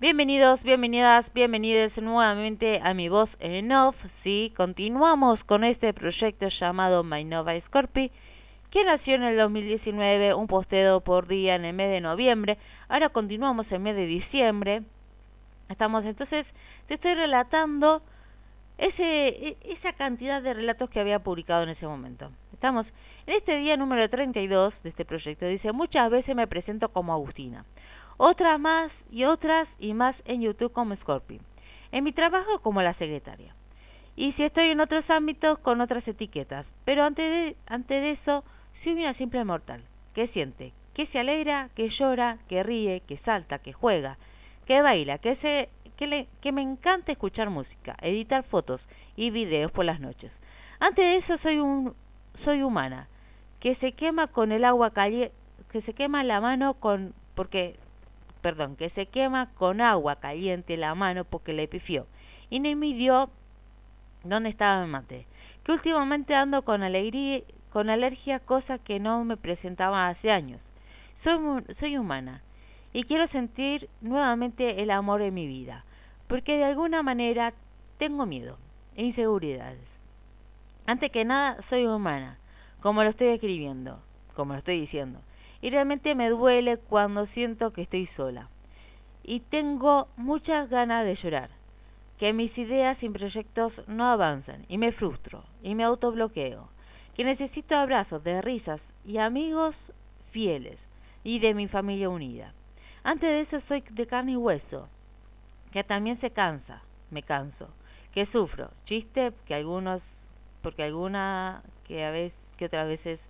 Bienvenidos, bienvenidas, bienvenidos nuevamente a mi voz en off. Sí, continuamos con este proyecto llamado My Nova Scorpi, que nació en el 2019, un posteo por día en el mes de noviembre. Ahora continuamos en el mes de diciembre. Estamos entonces, te estoy relatando ese, e, esa cantidad de relatos que había publicado en ese momento. Estamos en este día número 32 de este proyecto. Dice, muchas veces me presento como Agustina. Otras más y otras y más en YouTube como Scorpi. En mi trabajo como la secretaria. Y si estoy en otros ámbitos con otras etiquetas. Pero antes de, antes de eso, soy una simple mortal. Que siente, que se alegra, que llora, que ríe, que salta, que juega, que baila, que se que, le, que, me encanta escuchar música, editar fotos y videos por las noches. Antes de eso soy un soy humana, que se quema con el agua caliente, que se quema la mano con, porque, perdón, que se quema con agua caliente la mano porque le pifió. Y no me dio dónde estaba el mate. Que últimamente ando con alegría, con alergia, cosa que no me presentaba hace años. Soy, soy humana y quiero sentir nuevamente el amor en mi vida, porque de alguna manera tengo miedo e inseguridades. Antes que nada, soy humana, como lo estoy escribiendo, como lo estoy diciendo. Y realmente me duele cuando siento que estoy sola. Y tengo muchas ganas de llorar, que mis ideas y proyectos no avanzan, y me frustro, y me autobloqueo, que necesito abrazos de risas y amigos fieles, y de mi familia unida. Antes de eso soy de carne y hueso, que también se cansa, me canso, que sufro, chiste que algunos porque alguna que a veces que otras veces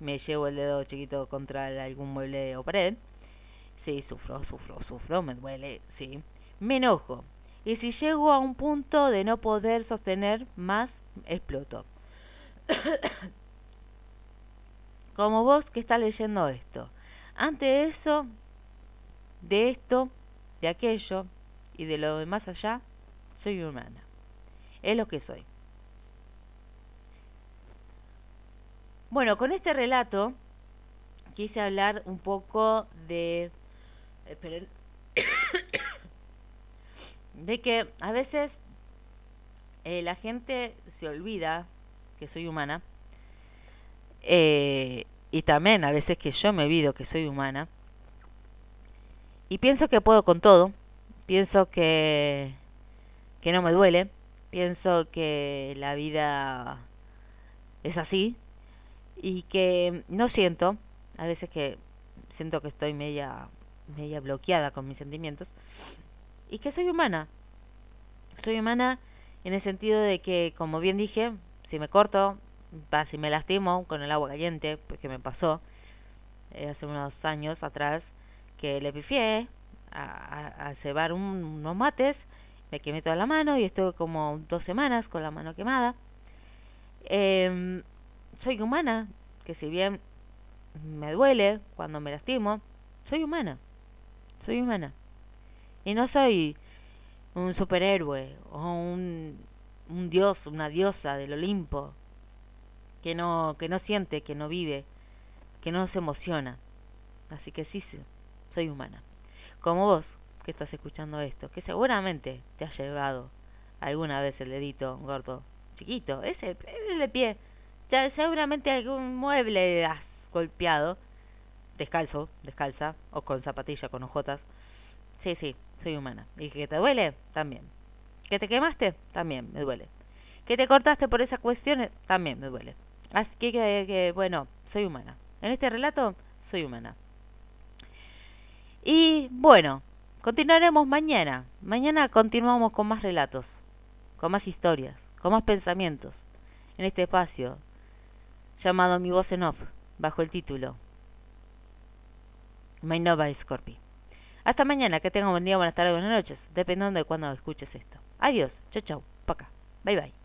me llevo el dedo chiquito contra algún mueble o pared. Sí, sufro, sufro, sufro, me duele, sí. Me enojo. Y si llego a un punto de no poder sostener más, exploto. Como vos que estás leyendo esto. Ante eso, de esto, de aquello y de lo de más allá, soy humana. Es lo que soy. Bueno, con este relato quise hablar un poco de... de que a veces eh, la gente se olvida que soy humana. Eh, y también a veces que yo me olvido que soy humana. Y pienso que puedo con todo. Pienso que, que no me duele. Pienso que la vida es así y que no siento, a veces que siento que estoy media, media bloqueada con mis sentimientos, y que soy humana. Soy humana en el sentido de que, como bien dije, si me corto, si me lastimo con el agua caliente, porque me pasó eh, hace unos años atrás, que le pifié a, a, cebar unos mates, me quemé toda la mano y estuve como dos semanas con la mano quemada. Eh, soy humana, que si bien me duele cuando me lastimo, soy humana. Soy humana. Y no soy un superhéroe o un, un dios, una diosa del Olimpo que no, que no siente, que no vive, que no se emociona. Así que sí, soy humana. Como vos que estás escuchando esto, que seguramente te ha llevado alguna vez el dedito gordo, chiquito, ese, el de pie, seguramente algún mueble has golpeado, descalzo, descalza, o con zapatilla, con ojotas. Sí, sí, soy humana. ¿Y que te duele? También. ¿Que te quemaste? También me duele. ¿Que te cortaste por esas cuestiones? También me duele. Así que, que, bueno, soy humana. En este relato, soy humana. Y bueno, continuaremos mañana. Mañana continuamos con más relatos, con más historias, con más pensamientos en este espacio llamado Mi Voz en Off, bajo el título My Nova Scorpi. Hasta mañana, que tengan buen día, buenas tardes, buenas noches, dependiendo de cuándo escuches esto. Adiós, chau chau, acá, bye bye.